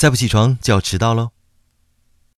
再不起床就要迟到喽